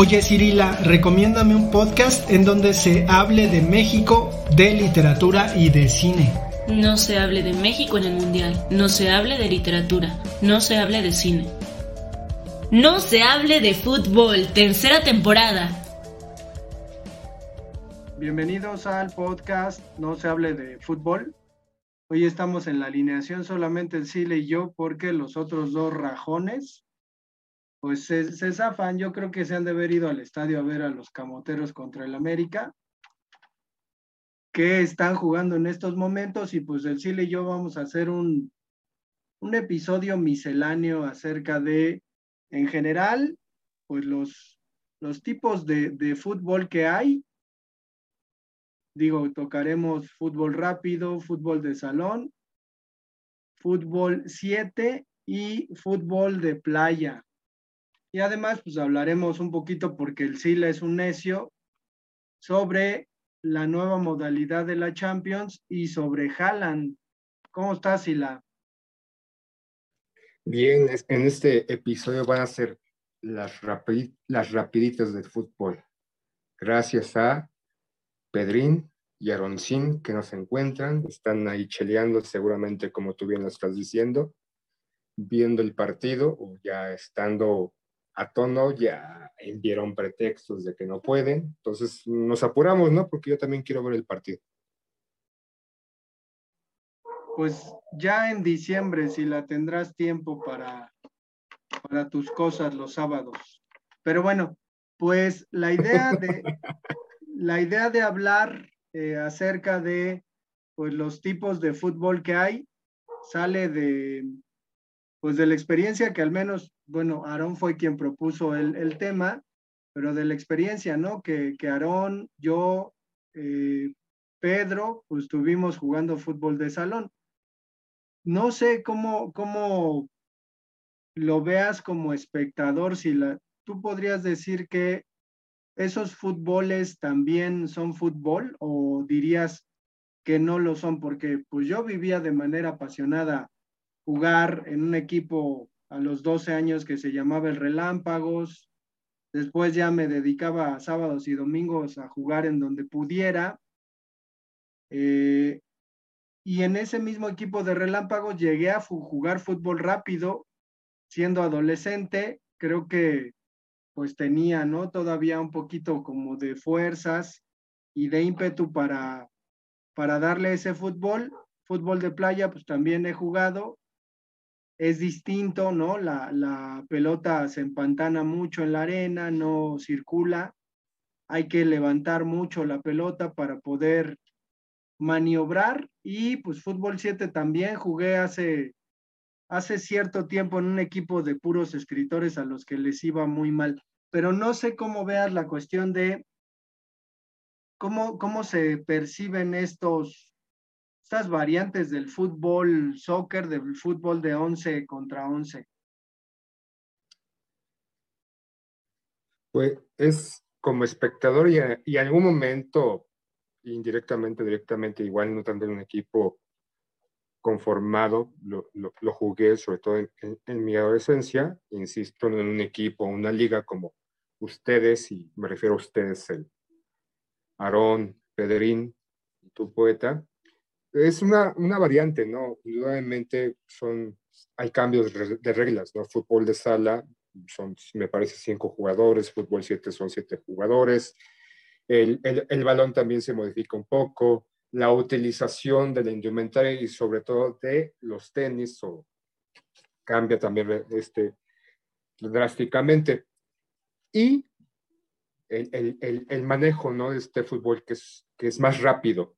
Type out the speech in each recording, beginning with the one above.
Oye Cirila, recomiéndame un podcast en donde se hable de México, de literatura y de cine. No se hable de México en el Mundial. No se hable de literatura. No se hable de cine. No se hable de fútbol. Tercera temporada. Bienvenidos al podcast No se hable de fútbol. Hoy estamos en la alineación solamente el Cile y yo porque los otros dos rajones pues se, se, zafan. Yo creo que se han de haber ido al estadio a ver a los camoteros contra el América, que están jugando en estos momentos. Y pues el Chile y yo vamos a hacer un, un episodio misceláneo acerca de, en general, pues los, los tipos de, de fútbol que hay. Digo, tocaremos fútbol rápido, fútbol de salón, fútbol 7 y fútbol de playa. Y además, pues hablaremos un poquito, porque el Sila es un necio, sobre la nueva modalidad de la Champions y sobre Haaland. ¿Cómo estás, Sila? Bien, en este episodio van a ser las, rapid, las rapiditas del fútbol. Gracias a Pedrín y Aroncín que nos encuentran, están ahí cheleando seguramente como tú bien lo estás diciendo, viendo el partido o ya estando a tono ya enviaron pretextos de que no pueden, entonces nos apuramos, ¿no? Porque yo también quiero ver el partido. Pues ya en diciembre, si la tendrás tiempo para, para tus cosas los sábados. Pero bueno, pues la idea de, la idea de hablar eh, acerca de pues, los tipos de fútbol que hay sale de, pues de la experiencia que al menos, bueno, Aarón fue quien propuso el, el tema, pero de la experiencia, ¿no? Que, que Aarón, yo, eh, Pedro, pues estuvimos jugando fútbol de salón. No sé cómo, cómo lo veas como espectador, si la, tú podrías decir que esos fútboles también son fútbol o dirías que no lo son, porque pues yo vivía de manera apasionada jugar en un equipo a los 12 años que se llamaba el Relámpagos. Después ya me dedicaba a sábados y domingos a jugar en donde pudiera. Eh, y en ese mismo equipo de Relámpagos llegué a jugar fútbol rápido siendo adolescente. Creo que pues tenía, ¿no? Todavía un poquito como de fuerzas y de ímpetu para, para darle ese fútbol. Fútbol de playa, pues también he jugado es distinto, ¿no? La, la, pelota se empantana mucho en la arena, no circula. Hay que levantar mucho la pelota para poder maniobrar. Y pues fútbol 7 también jugué hace, hace cierto tiempo en un equipo de puros escritores a los que les iba muy mal. Pero no sé cómo veas la cuestión de cómo, cómo se perciben estos estas variantes del fútbol, soccer, del fútbol de 11 contra 11? Pues es como espectador y, en algún momento, indirectamente, directamente, igual no tanto en un equipo conformado, lo, jugué sobre todo en, mi adolescencia, insisto, en un equipo, una liga como ustedes, y me refiero a ustedes, el Aarón, Pedrín, tu poeta, es una, una variante, ¿no? Indudablemente son, hay cambios de reglas, ¿no? Fútbol de sala son, me parece, cinco jugadores, fútbol siete son siete jugadores, el, el, el, balón también se modifica un poco, la utilización de la indumentaria y sobre todo de los tenis o cambia también este, drásticamente. Y el, el, manejo ¿no? de este fútbol que es, que es más rápido,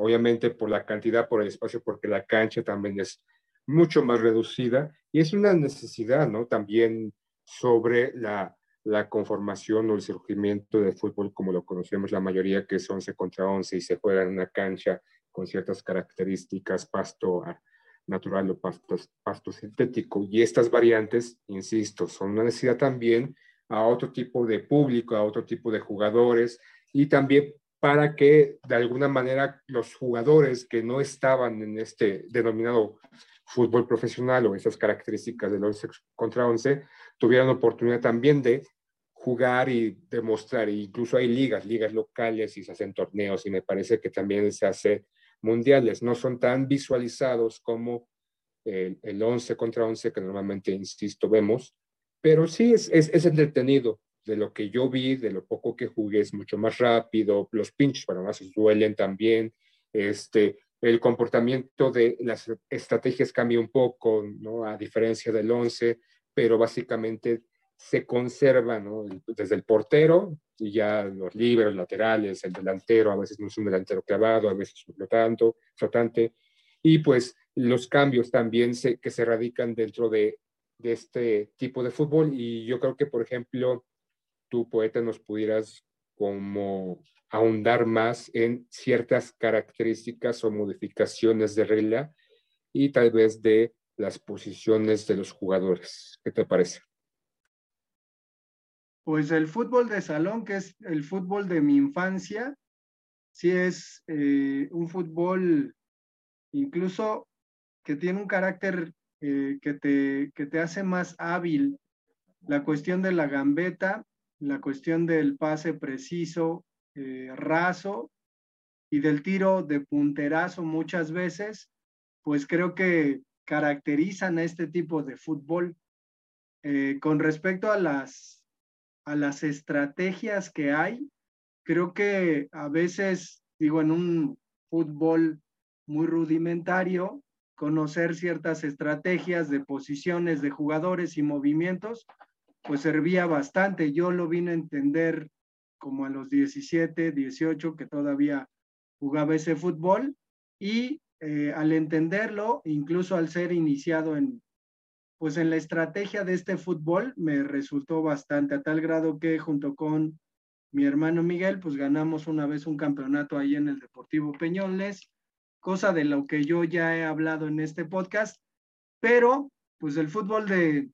obviamente por la cantidad, por el espacio, porque la cancha también es mucho más reducida y es una necesidad, ¿no? También sobre la, la conformación o el surgimiento del fútbol como lo conocemos la mayoría, que es 11 contra 11 y se juega en una cancha con ciertas características, pasto natural o pasto, pasto sintético. Y estas variantes, insisto, son una necesidad también a otro tipo de público, a otro tipo de jugadores y también para que de alguna manera los jugadores que no estaban en este denominado fútbol profesional o esas características del 11 contra 11 tuvieran oportunidad también de jugar y demostrar. E incluso hay ligas, ligas locales y se hacen torneos y me parece que también se hace mundiales. No son tan visualizados como el, el 11 contra 11 que normalmente, insisto, vemos, pero sí es, es, es, entretenido. De lo que yo vi, de lo poco que jugué, es mucho más rápido. Los pinches más duelen también. Este, el comportamiento de las estrategias cambia un poco, ¿no? A diferencia del 11, pero básicamente se conserva, ¿no? Desde el portero y ya los libres, laterales, el delantero, a veces no es un delantero clavado, a veces un flotando, flotante, y pues los cambios también se, que se radican dentro de, de este tipo de fútbol. Y yo creo que, por ejemplo, tú, poeta, nos pudieras como ahondar más en ciertas características o modificaciones de regla y tal vez de las posiciones de los jugadores. ¿Qué te parece? Pues el fútbol de salón, que es el fútbol de mi infancia, sí es eh, un fútbol incluso que tiene un carácter eh, que, te, que te hace más hábil. La cuestión de la gambeta, la cuestión del pase preciso, eh, raso y del tiro de punterazo muchas veces, pues creo que caracterizan a este tipo de fútbol. con respecto a las a las estrategias que hay. Creo que a veces, digo, en un fútbol muy rudimentario, conocer ciertas estrategias de posiciones de jugadores y movimientos, pues servía bastante. Yo lo vine a entender como a los 17, 18, que todavía jugaba ese fútbol, y eh, al entenderlo, incluso al ser iniciado en, pues en la estrategia de este fútbol me resultó bastante, a tal grado que junto con mi hermano Miguel, pues ganamos una vez un campeonato ahí en el Deportivo Peñoles, cosa de lo que yo ya he hablado en este podcast, pero pues el fútbol de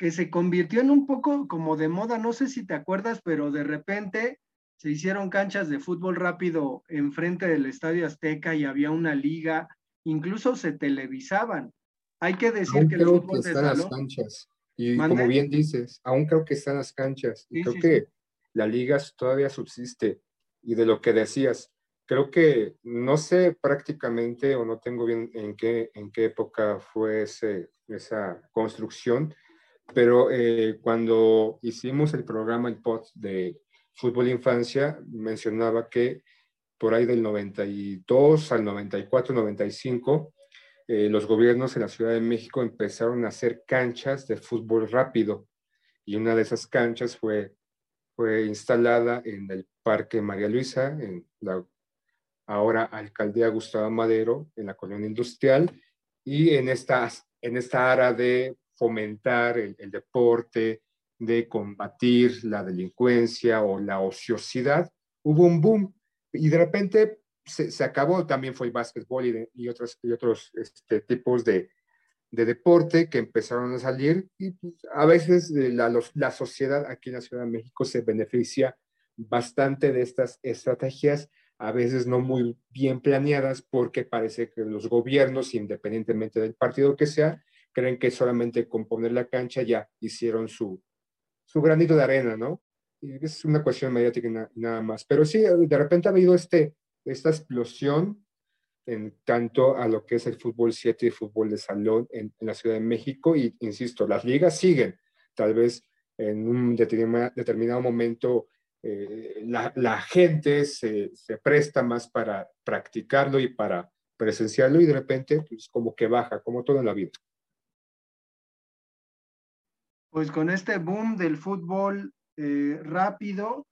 que se convirtió en un poco como de moda, no sé si te acuerdas, pero de repente se hicieron canchas de fútbol rápido enfrente del Estadio Azteca y había una liga, incluso se televisaban. Hay que decir que el fútbol están las canchas. Y como bien dices, aún creo que están las canchas. Y creo que la liga todavía subsiste. Y de lo que decías, creo que no sé prácticamente o no tengo bien en qué, en qué época fue ese, esa construcción, pero eh, cuando hicimos el programa, el POT de fútbol infancia, mencionaba que por ahí del 92 al 94, 95, eh, los gobiernos en la Ciudad de México empezaron a hacer canchas de fútbol rápido. Y una de esas canchas fue, fue instalada en el Parque María Luisa, en la ahora alcaldía Gustavo Madero, en la colonia industrial, y en, estas, en esta área de fomentar el, el deporte, de combatir la delincuencia o la ociosidad, hubo un boom. Y de repente se, acabó, también fue el básquetbol y, y otros, y otros este, tipos de, de, deporte que empezaron a salir. Y pues, a veces la, la sociedad aquí en la Ciudad de México se beneficia bastante de estas estrategias, a veces no muy bien planeadas, porque parece que los gobiernos, independientemente del partido que sea, creen que solamente con poner la cancha ya hicieron su, su granito de arena, ¿no? Y es una cuestión mediática y nada más. Pero sí, de repente ha habido este, esta explosión en tanto a lo que es el fútbol 7 y fútbol de salón en, la Ciudad de México. Y insisto, las ligas siguen. Tal vez en un determinado, momento eh, la, gente se, se, presta más para practicarlo y para presenciarlo y de repente pues como que baja, como todo en la vida. Pues con este boom del fútbol eh, rápido,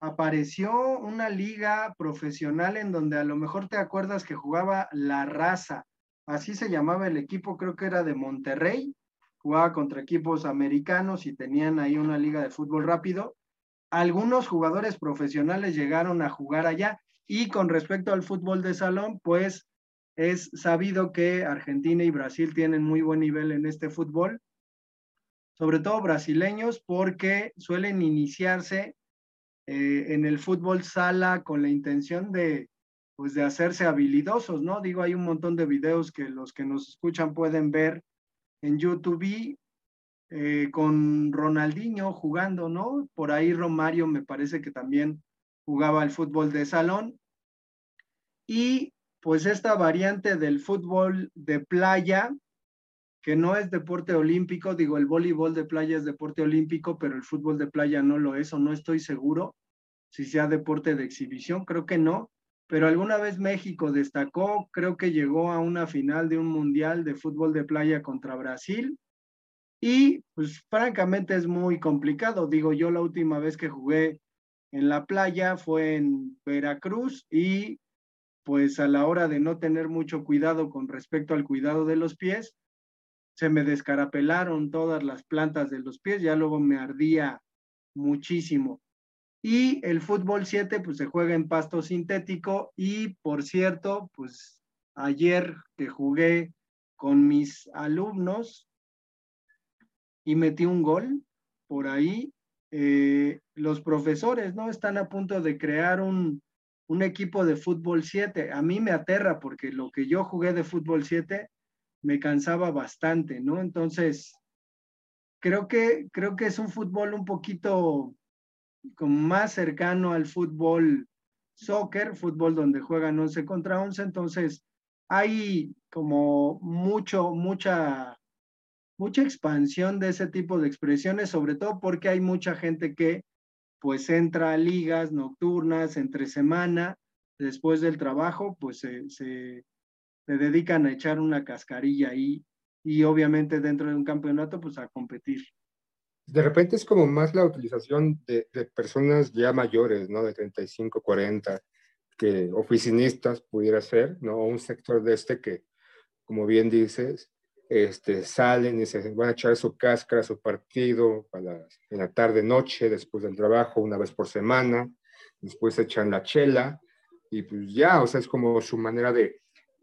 apareció una liga profesional en donde a lo mejor te acuerdas que jugaba La Raza, así se llamaba el equipo, creo que era de Monterrey, jugaba contra equipos americanos y tenían ahí una liga de fútbol rápido. Algunos jugadores profesionales llegaron a jugar allá y con respecto al fútbol de salón, pues es sabido que Argentina y Brasil tienen muy buen nivel en este fútbol, sobre todo brasileños, porque suelen iniciarse eh, en el fútbol sala con la intención de, pues, de hacerse habilidosos, ¿no? Digo, hay un montón de videos que los que nos escuchan pueden ver en YouTube eh, con Ronaldinho jugando, ¿no? Por ahí Romario me parece que también jugaba el fútbol de salón. Y pues esta variante del fútbol de playa, que no es deporte olímpico, digo, el voleibol de playa es deporte olímpico, pero el fútbol de playa no lo es, o no estoy seguro si sea deporte de exhibición, creo que no, pero alguna vez México destacó, creo que llegó a una final de un mundial de fútbol de playa contra Brasil, y pues francamente es muy complicado, digo, yo la última vez que jugué en la playa fue en Veracruz y pues a la hora de no tener mucho cuidado con respecto al cuidado de los pies, se me descarapelaron todas las plantas de los pies, ya luego me ardía muchísimo. Y el fútbol 7 pues se juega en pasto sintético y por cierto, pues ayer que jugué con mis alumnos y metí un gol por ahí, eh, los profesores, ¿no? Están a punto de crear un, un equipo de fútbol 7. A mí me aterra porque lo que yo jugué de fútbol 7 me cansaba bastante, ¿no? Entonces, creo que, creo que es un fútbol un poquito como más cercano al fútbol soccer, fútbol donde juegan 11 contra 11, entonces hay como mucho, mucha, mucha expansión de ese tipo de expresiones, sobre todo porque hay mucha gente que pues entra a ligas nocturnas entre semana, después del trabajo, pues se, se, dedican a echar una cascarilla ahí y obviamente dentro de un campeonato, pues a competir. De repente es como más la utilización de, de personas ya mayores, ¿no? De 35, 40, que oficinistas pudiera ser, ¿no? Un sector de este que, como bien dices, este, salen y se van a echar su cáscara, su partido para, en la tarde, noche, después del trabajo, una vez por semana, después echan la chela y pues ya, o sea, es como su manera de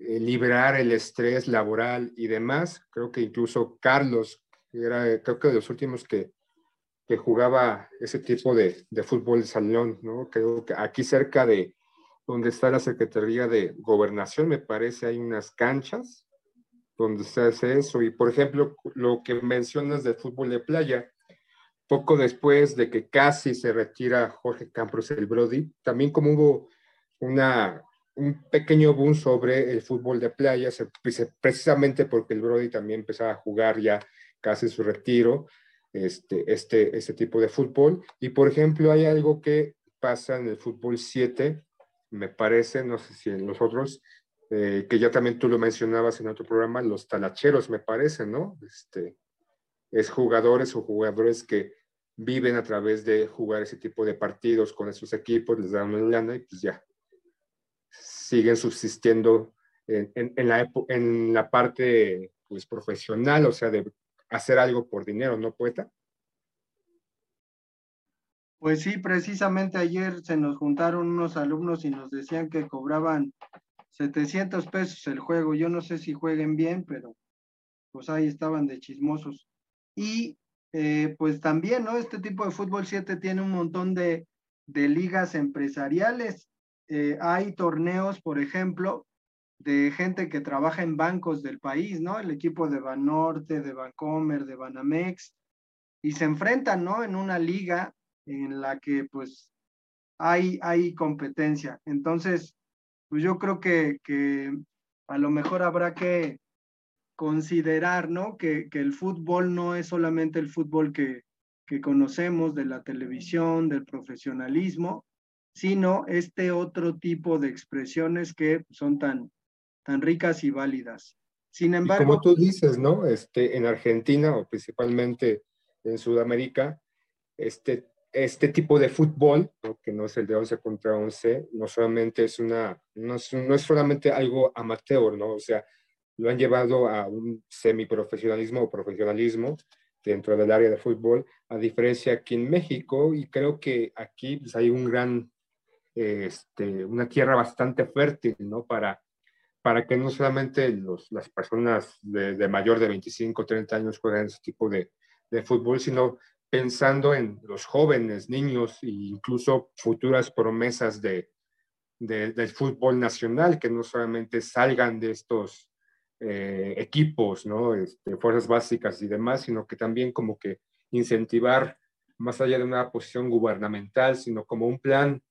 eh, liberar el estrés laboral y demás. Creo que incluso Carlos, era creo que de los últimos que, que jugaba ese tipo de, de fútbol de salón, ¿no? Creo que aquí cerca de donde está la Secretaría de Gobernación, me parece, hay unas canchas donde se hace eso. Y por ejemplo, lo que mencionas del fútbol de playa, poco después de que casi se retira Jorge Campos el Brody, también como hubo una, un pequeño boom sobre el fútbol de playa, precisamente porque el Brody también empezaba a jugar ya casi su retiro, este, este, este tipo de fútbol. Y por ejemplo, hay algo que pasa en el fútbol 7, me parece, no sé si en los otros, eh, que ya también tú lo mencionabas en otro programa, los talacheros, me parece, ¿no? Este, es jugadores o jugadores que viven a través de jugar ese tipo de partidos con esos equipos, les dan una lana y pues ya siguen subsistiendo en, la, en la parte pues, profesional, o sea, de hacer algo por dinero, ¿no, poeta? Pues sí, precisamente ayer se nos juntaron unos alumnos y nos decían que cobraban 700 pesos el juego. Yo no sé si jueguen bien, pero pues ahí estaban de chismosos. Y eh, pues también, ¿no? Este tipo de fútbol 7 tiene un montón de, de ligas empresariales. Eh, hay torneos, por ejemplo, de gente que trabaja en bancos del país, ¿no? El equipo de Banorte, de Bancomer, de Banamex, y se enfrentan, ¿no? En una liga en la que pues hay, hay competencia. Entonces, pues yo creo que, que a lo mejor habrá que considerar, ¿no? Que, que, el fútbol no es solamente el fútbol que, que conocemos de la televisión, del profesionalismo, sino este otro tipo de expresiones que son tan, tan ricas y válidas. Sin embargo... como tú dices, ¿no? Este, en Argentina o principalmente en Sudamérica, este este tipo de fútbol, que no es el de 11 contra 11, no solamente es una, no es, no es solamente algo amateur, ¿no? O sea, lo han llevado a un semiprofesionalismo o profesionalismo dentro del área de fútbol, a diferencia aquí en México, y creo que aquí pues, hay un gran, este, una tierra bastante fértil, ¿no? Para, para que no solamente los, las personas de, de, mayor de 25, 30 años jueguen ese tipo de, de fútbol, sino pensando en los jóvenes, niños e incluso futuras promesas de, de, del fútbol nacional, que no solamente salgan de estos eh, equipos, ¿no? Este, fuerzas básicas y demás, sino que también como que incentivar más allá de una posición gubernamental, sino como un plan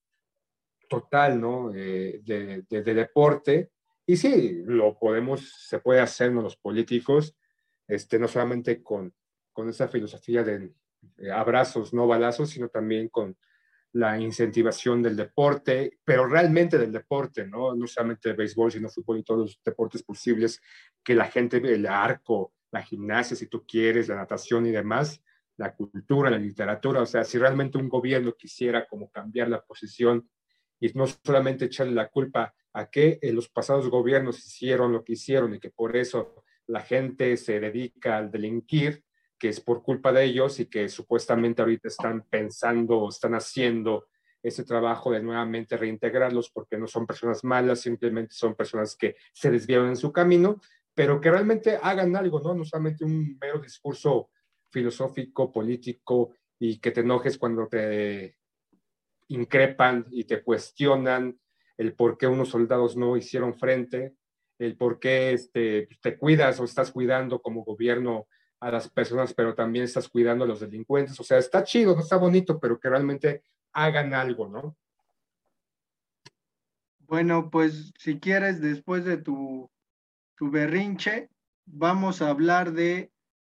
total, ¿no? Eh, de, de, de, deporte. Y sí, lo podemos, se puede hacer ¿no? los políticos, este, no solamente con, con esa filosofía de eh, abrazos, no balazos, sino también con la incentivación del deporte, pero realmente del deporte, ¿no? No solamente el béisbol, sino fútbol y todos los deportes posibles, que la gente, el arco, la gimnasia, si tú quieres, la natación y demás, la cultura, la literatura, o sea, si realmente un gobierno quisiera como cambiar la posición y no solamente echarle la culpa a que eh, los pasados gobiernos hicieron lo que hicieron y que por eso la gente se dedica al delinquir, que es por culpa de ellos y que supuestamente ahorita están pensando o están haciendo ese trabajo de nuevamente reintegrarlos porque no son personas malas, simplemente son personas que se desviaron en su camino, pero que realmente hagan algo, ¿no? No solamente un mero discurso filosófico, político y que te enojes cuando te increpan y te cuestionan el por qué unos soldados no hicieron frente, el por qué este, te cuidas o estás cuidando como gobierno a las personas, pero también estás cuidando a los delincuentes. O sea, está chido, no está bonito, pero que realmente hagan algo, ¿no? Bueno, pues si quieres, después de tu, tu berrinche, vamos a hablar de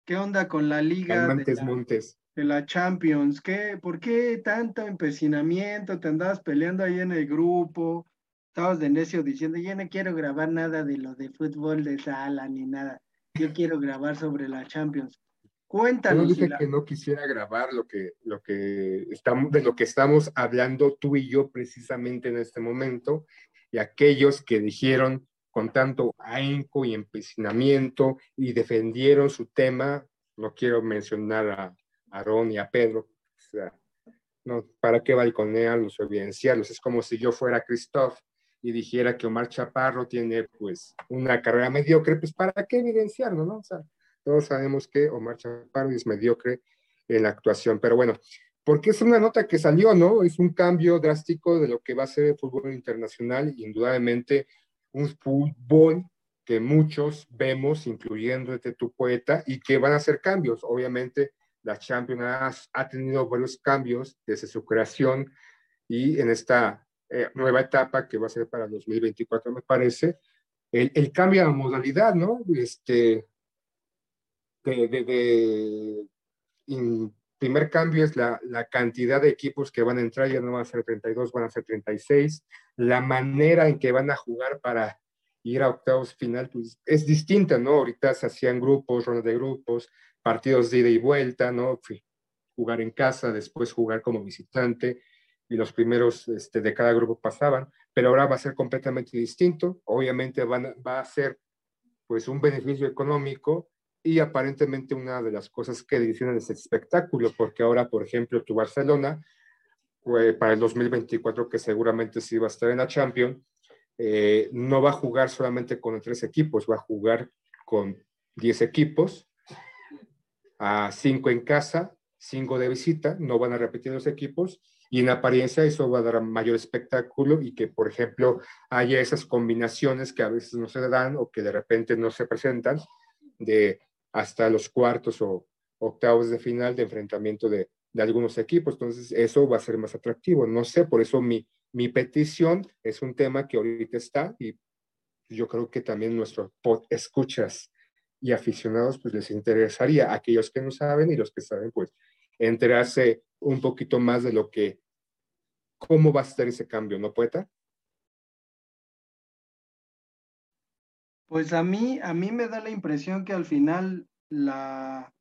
qué onda con la liga de la, Montes. De la Champions. ¿Qué, ¿Por qué tanto empecinamiento? Te andabas peleando ahí en el grupo, estabas de necio diciendo, yo no quiero grabar nada de lo de fútbol de sala ni nada yo quiero grabar sobre la Champions. Cuéntanos. Yo dije la... que no quisiera grabar lo que, lo que estamos, de lo que estamos hablando tú y yo precisamente en este momento, y aquellos que dijeron con tanto ahínco y empecinamiento y defendieron su tema, no quiero mencionar a Aarón y a Pedro, o sea, no, ¿para qué balconearlos o evidenciarlos? Es como si yo fuera Christoph y dijera que Omar Chaparro tiene pues una carrera mediocre, pues ¿para qué evidenciarlo, no? O sea, todos sabemos que Omar Chaparro es mediocre en la actuación, pero bueno, porque es una nota que salió, ¿no? Es un cambio drástico de lo que va a ser el fútbol internacional, indudablemente un fútbol que muchos vemos, incluyendo este tu poeta, y que van a hacer cambios. Obviamente, la Champions ha tenido varios cambios desde su creación y en esta eh, nueva etapa que va a ser para 2024, me parece, el, el cambio de modalidad, ¿no? Este, de, de, de in, primer cambio es la, la, cantidad de equipos que van a entrar, ya no van a ser 32, van a ser 36. La manera en que van a jugar para ir a octavos final pues, es distinta, ¿no? Ahorita se hacían grupos, rondas de grupos, partidos de ida y vuelta, ¿no? Jugar en casa, después jugar como visitante y los primeros este, de cada grupo pasaban, pero ahora va a ser completamente distinto. Obviamente va a ser pues un beneficio económico y aparentemente una de las cosas que dicen es espectáculo, porque ahora, por ejemplo, tu Barcelona, pues, para el 2024, que seguramente sí va a estar en la Champions, eh, no va a jugar solamente con tres equipos, va a jugar con 10 equipos, a 5 en casa, 5 de visita, no van a repetir los equipos, y en apariencia eso va a dar mayor espectáculo y que, por ejemplo, haya esas combinaciones que a veces no se dan o que de repente no se presentan de hasta los cuartos o octavos de final de enfrentamiento de, de algunos equipos. Entonces, eso va a ser más atractivo. No sé, por eso mi, mi petición es un tema que ahorita está y yo creo que también nuestros escuchas y aficionados pues les interesaría, aquellos que no saben y los que saben pues enterarse un poquito más de lo que, cómo va a ser ese cambio, ¿no, poeta? Pues a mí, a mí me da la impresión que al final la,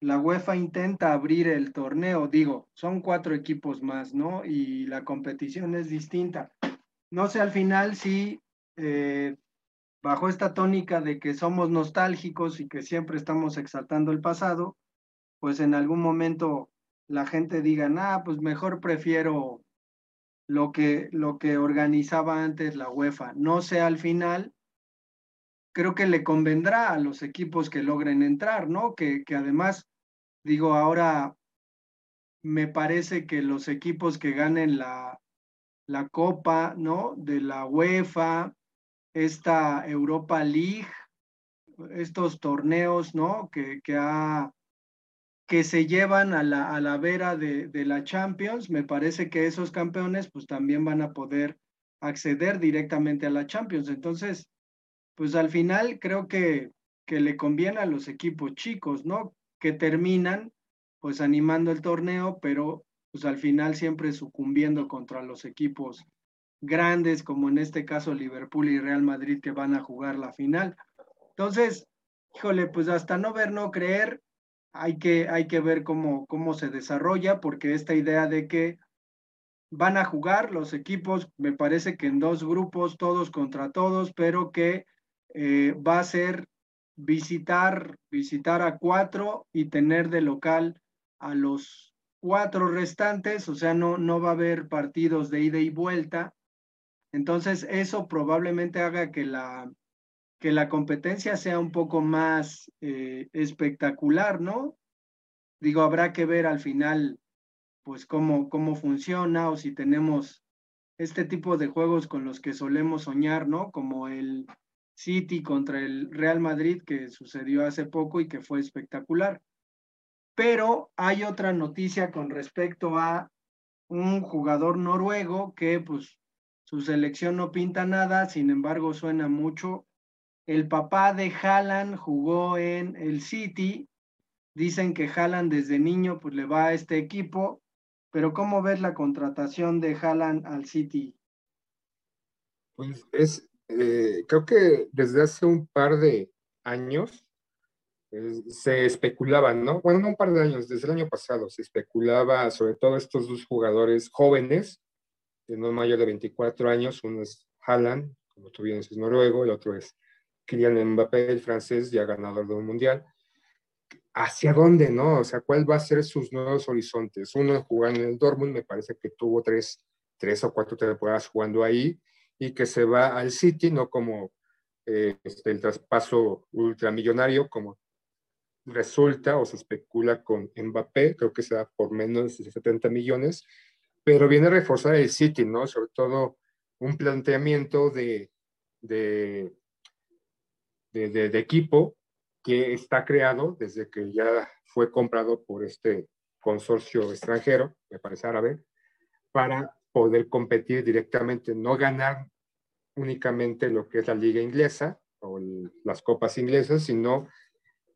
la UEFA intenta abrir el torneo, digo, son cuatro equipos más, ¿no? Y la competición es distinta. No sé al final si eh, bajo esta tónica de que somos nostálgicos y que siempre estamos exaltando el pasado, pues en algún momento la gente diga, ah, pues mejor prefiero lo que, lo que organizaba antes la UEFA. No sé al final, creo que le convendrá a los equipos que logren entrar, ¿no? Que, que además, digo, ahora me parece que los equipos que ganen la, la Copa, ¿no? De la UEFA, esta Europa League, estos torneos, ¿no? Que, que, ha, que se llevan a la, a la vera de, de, la Champions, me parece que esos campeones pues también van a poder acceder directamente a la Champions. Entonces, pues al final creo que, que le conviene a los equipos chicos, ¿no? Que terminan pues animando el torneo, pero pues al final siempre sucumbiendo contra los equipos grandes, como en este caso Liverpool y Real Madrid que van a jugar la final. Entonces, híjole, pues hasta no ver, no creer, hay que, hay que ver cómo, cómo se desarrolla, porque esta idea de que van a jugar los equipos, me parece que en dos grupos, todos contra todos, pero que eh, va a ser visitar, visitar a cuatro y tener de local a los cuatro restantes, o sea, no, no va a haber partidos de ida y vuelta. Entonces, eso probablemente haga que la, que la competencia sea un poco más eh, espectacular, ¿no? Digo, habrá que ver al final, pues, cómo, cómo funciona o si tenemos este tipo de juegos con los que solemos soñar, ¿no? Como el City contra el Real Madrid que sucedió hace poco y que fue espectacular. Pero hay otra noticia con respecto a un jugador noruego que pues su selección no pinta nada, sin embargo suena mucho. El papá de Haaland jugó en el City. Dicen que Haaland desde niño pues le va a este equipo, pero ¿cómo ves la contratación de Haaland al City? Pues es, eh, creo que desde hace un par de años se especulaba, ¿no? Bueno, no un par de años, desde el año pasado se especulaba sobre todo estos dos jugadores jóvenes, de no mayor de 24 años, uno es Haaland, como tú bien dices, noruego, el otro es Kylian Mbappé, el francés, ya ganador de un mundial. ¿Hacia dónde, no? O sea, ¿cuál va a ser sus nuevos horizontes? Uno jugando en el Dortmund, me parece que tuvo tres, tres o cuatro temporadas jugando ahí y que se va al City, no como eh, este, el traspaso ultramillonario, como resulta o se especula con Mbappé, creo que sea por menos de 70 millones, pero viene a reforzar el City, ¿no? Sobre todo un planteamiento de, de, equipo que está creado desde que ya fue comprado por este consorcio extranjero, me parece árabe, para poder competir directamente, no ganar únicamente lo que es la liga inglesa o las copas inglesas, sino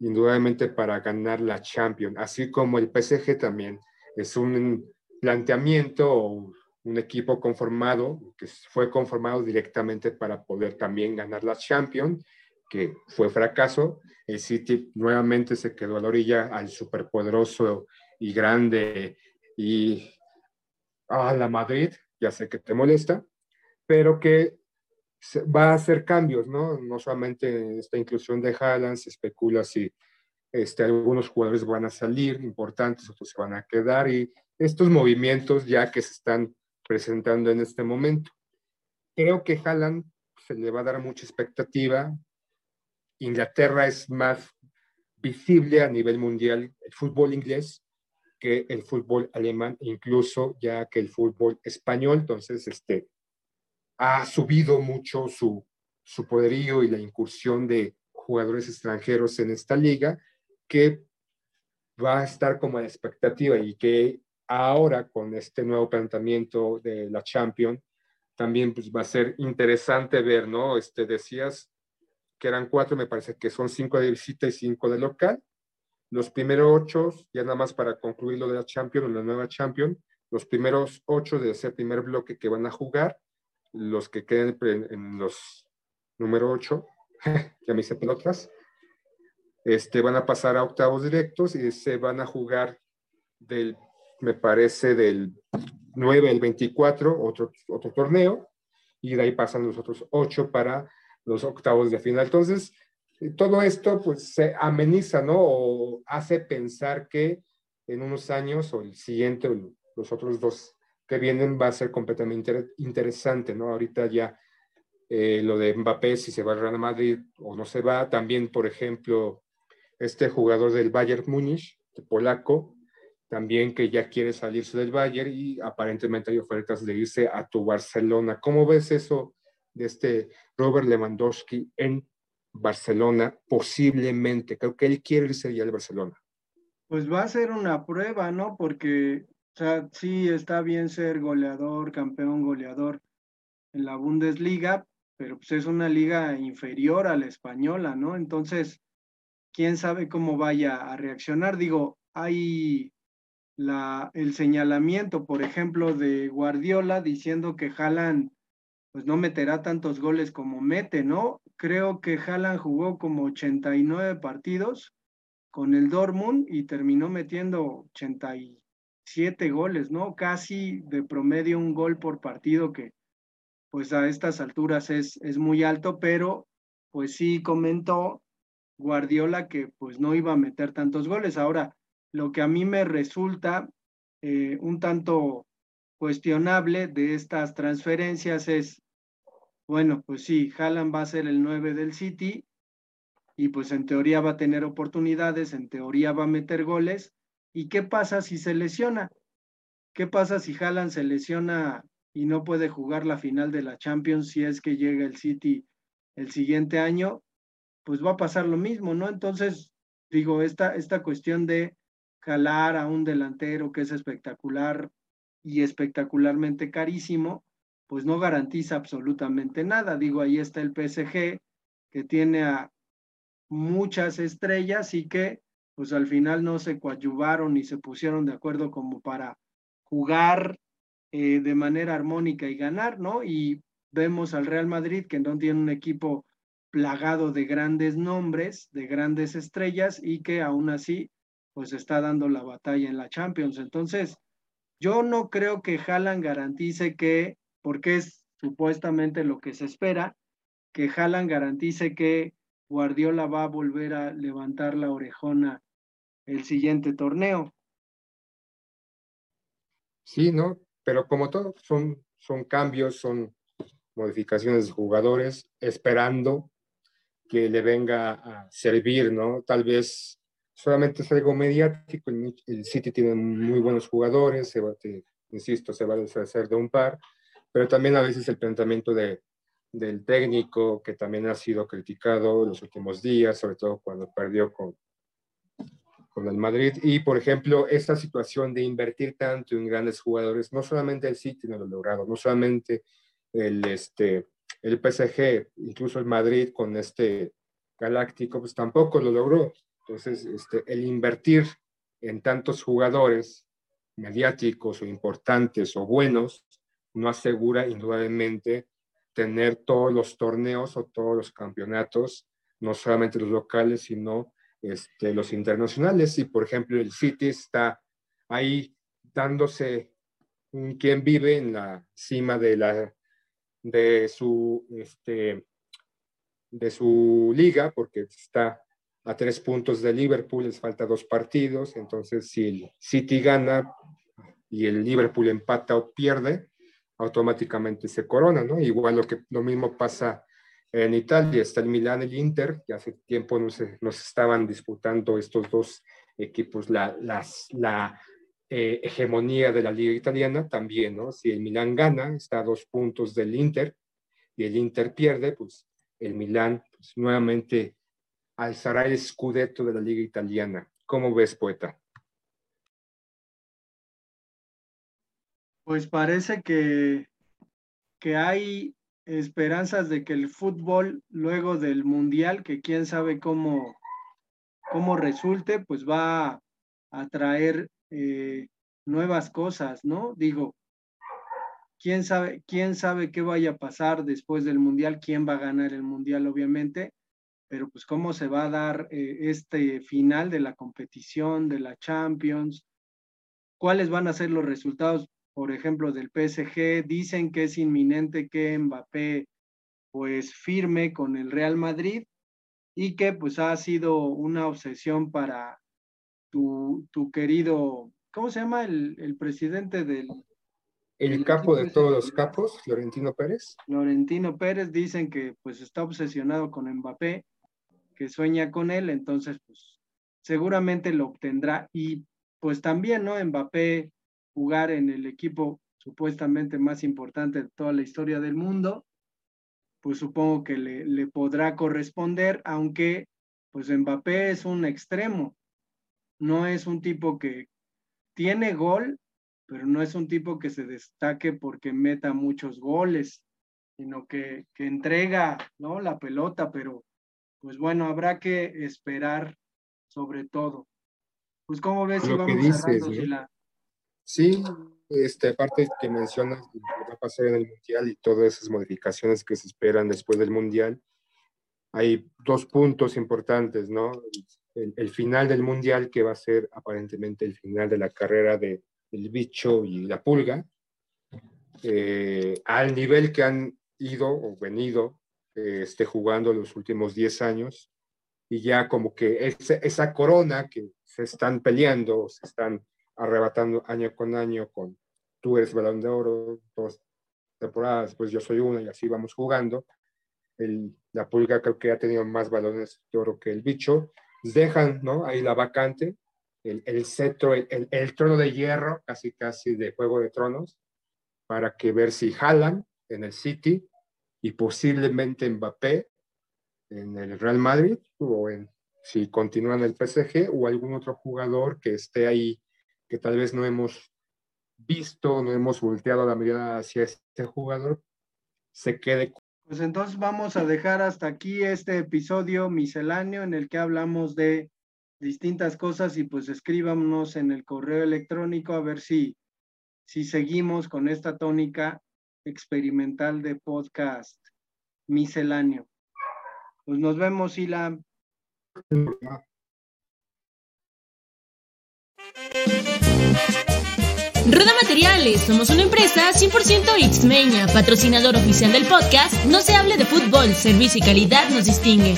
indudablemente para ganar la Champions, así como el PSG también es un planteamiento o un equipo conformado, que fue conformado directamente para poder también ganar la Champions, que fue fracaso. El City nuevamente se quedó a la orilla al superpoderoso y grande y a la Madrid, ya sé que te molesta, pero que va a hacer cambios, ¿no? No solamente esta inclusión de Haaland, se especula si este, algunos jugadores van a salir importantes, otros se van a quedar y estos movimientos ya que se están presentando en este momento. Creo que Haaland se le va a dar mucha expectativa. Inglaterra es más visible a nivel mundial el fútbol inglés que el fútbol alemán, incluso ya que el fútbol español. Entonces, este, ha subido mucho su, su poderío y la incursión de jugadores extranjeros en esta liga, que va a estar como la expectativa y que ahora con este nuevo planteamiento de la Champions, también pues, va a ser interesante ver, ¿no? Este, decías que eran cuatro, me parece que son cinco de visita y cinco de local. Los primeros ocho, ya nada más para concluir lo de la Champions, la nueva Champions, los primeros ocho de ese primer bloque que van a jugar, los que queden en los número 8, ya me hice pelotas, este, van a pasar a octavos directos y se van a jugar del, me parece, del 9 al 24, otro, otro torneo, y de ahí pasan los otros 8 para los octavos de final. Entonces, todo esto pues se ameniza, ¿no? O hace pensar que en unos años o el siguiente o los otros dos que vienen va a ser completamente interesante, ¿no? Ahorita ya eh, lo de Mbappé, si se va al Real Madrid o no se va, también, por ejemplo, este jugador del Bayern Múnich, de polaco, también que ya quiere salirse del Bayern y aparentemente hay ofertas de irse a tu Barcelona. ¿Cómo ves eso de este Robert Lewandowski en Barcelona? Posiblemente, creo que él quiere irse al Barcelona. Pues va a ser una prueba, ¿no? Porque, o sea, sí está bien ser goleador, campeón goleador en la Bundesliga, pero pues es una liga inferior a la española, ¿no? Entonces, quién sabe cómo vaya a reaccionar. Digo, hay el señalamiento, por ejemplo, de Guardiola diciendo que Haaland pues no meterá tantos goles como mete, ¿no? Creo que Haaland jugó como 89 partidos con el Dortmund y terminó metiendo 87 goles, ¿no? Casi de promedio un gol por partido que pues a estas alturas es, es muy alto, pero pues sí comentó Guardiola que pues no iba a meter tantos goles. Ahora, lo que a mí me resulta eh, un tanto cuestionable de estas transferencias es, bueno, pues sí, Haaland va a ser el 9 del City y pues en teoría va a tener oportunidades, en teoría va a meter goles. ¿Y qué pasa si se lesiona? ¿Qué pasa si Haaland se lesiona y no puede jugar la final de la Champions si es que llega el City el siguiente año? Pues va a pasar lo mismo, ¿no? Entonces, digo, esta, esta cuestión de jalar a un delantero que es espectacular y espectacularmente carísimo, pues no garantiza absolutamente nada. Digo, ahí está el PSG, que tiene a muchas estrellas y que pues al final no se coadyuvaron ni se pusieron de acuerdo como para jugar eh, de manera armónica y ganar, ¿no? Y vemos al Real Madrid que no tiene un equipo plagado de grandes nombres, de grandes estrellas y que aún así pues está dando la batalla en la Champions. Entonces, yo no creo que Haaland garantice que, porque es supuestamente lo que se espera, que Haaland garantice que Guardiola va a volver a levantar la orejona el siguiente torneo. Sí, ¿no? Pero como todo, son, son cambios, son modificaciones de jugadores, esperando que le venga a servir, ¿no? Tal vez solamente es algo mediático. El City tiene muy buenos jugadores, se va, insisto, se va a deshacer de un par, pero también a veces el planteamiento de, del técnico, que también ha sido criticado en los últimos días, sobre todo cuando perdió con, con el Madrid. Y, por ejemplo, esta situación de invertir tanto en grandes jugadores, no solamente el City no lo ha logrado, no solamente el, este, el PSG, incluso el Madrid con este Galáctico, pues tampoco lo logró. Entonces, este, el invertir en tantos jugadores mediáticos o importantes o buenos no asegura indudablemente tener todos los torneos o todos los campeonatos, no solamente los locales, sino este, los internacionales. Y, por ejemplo, el City está ahí dándose quien vive en la cima de, la, de, su, este, de su liga, porque está a tres puntos de Liverpool, les falta dos partidos, entonces si el City gana y el Liverpool empata o pierde, automáticamente se corona, ¿no? Igual lo, que, lo mismo pasa en Italia, está el Milan y el Inter, que hace tiempo nos, nos estaban disputando estos dos equipos la, las, la eh, hegemonía de la liga italiana también, ¿no? Si el Milan gana, está a dos puntos del Inter y el Inter pierde, pues el Milan pues, nuevamente alzará el scudetto de la liga italiana. ¿Cómo ves, poeta? Pues parece que, que hay esperanzas de que el fútbol, luego del Mundial, que quién sabe cómo, cómo resulte, pues va a traer eh, nuevas cosas, ¿no? Digo, quién sabe, quién sabe qué vaya a pasar después del Mundial, quién va a ganar el Mundial, obviamente, pero pues cómo se va a dar eh, este final de la competición, de la Champions, cuáles van a ser los resultados, por ejemplo, del PSG. Dicen que es inminente que Mbappé pues firme con el Real Madrid y que pues ha sido una obsesión para tu, tu querido, ¿cómo se llama el, el presidente del... El el capo de todos los capos, Florentino Pérez. Florentino Pérez dicen que pues está obsesionado con Mbappé, que sueña con él, entonces pues seguramente lo obtendrá y pues también, ¿no? Mbappé jugar en el equipo supuestamente más importante de toda la historia del mundo, pues supongo que le, le podrá corresponder, aunque pues Mbappé es un extremo, no es un tipo que tiene gol, pero no es un tipo que se destaque porque meta muchos goles, sino que, que entrega ¿no? la pelota, pero pues bueno, habrá que esperar sobre todo. Pues como ves, si vamos dices, cerrando. Sila? Sí, este, aparte que mencionas lo que va a pasar en el Mundial y todas esas modificaciones que se esperan después del Mundial, hay dos puntos importantes, ¿no? El, el final del Mundial, que va a ser aparentemente el final de la carrera de, del bicho y la pulga, eh, al nivel que han ido o venido este, jugando los últimos 10 años, y ya como que esa, corona que se están peleando, se están arrebatando año con año con tú eres balón de oro, dos temporadas, pues yo soy una y así vamos jugando. El, la pulga creo que ha tenido más balones de oro que el bicho. Dejan, ¿no? Ahí la vacante, el, el cetro, el, el, el, trono de hierro, casi casi de Juego de Tronos, para que ver si jalan en el City y posiblemente Mbappé en el Real Madrid o en, si continúan el PSG o algún otro jugador que esté ahí que tal vez no hemos visto, no hemos volteado la mirada hacia este jugador, se quede. Pues entonces vamos a dejar hasta aquí este episodio misceláneo en el que hablamos de distintas cosas y pues escríbanos en el correo electrónico a ver si, si seguimos con esta tónica experimental de podcast misceláneo. Pues nos vemos, Ila. Roda Materiales, somos una empresa 100% Xmeña, patrocinador oficial del podcast No se hable de fútbol, servicio y calidad nos distingue.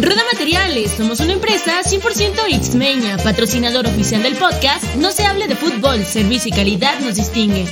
Roda Materiales, somos una empresa 100% Xmeña, patrocinador oficial del podcast No se hable de fútbol, servicio y calidad nos distingue.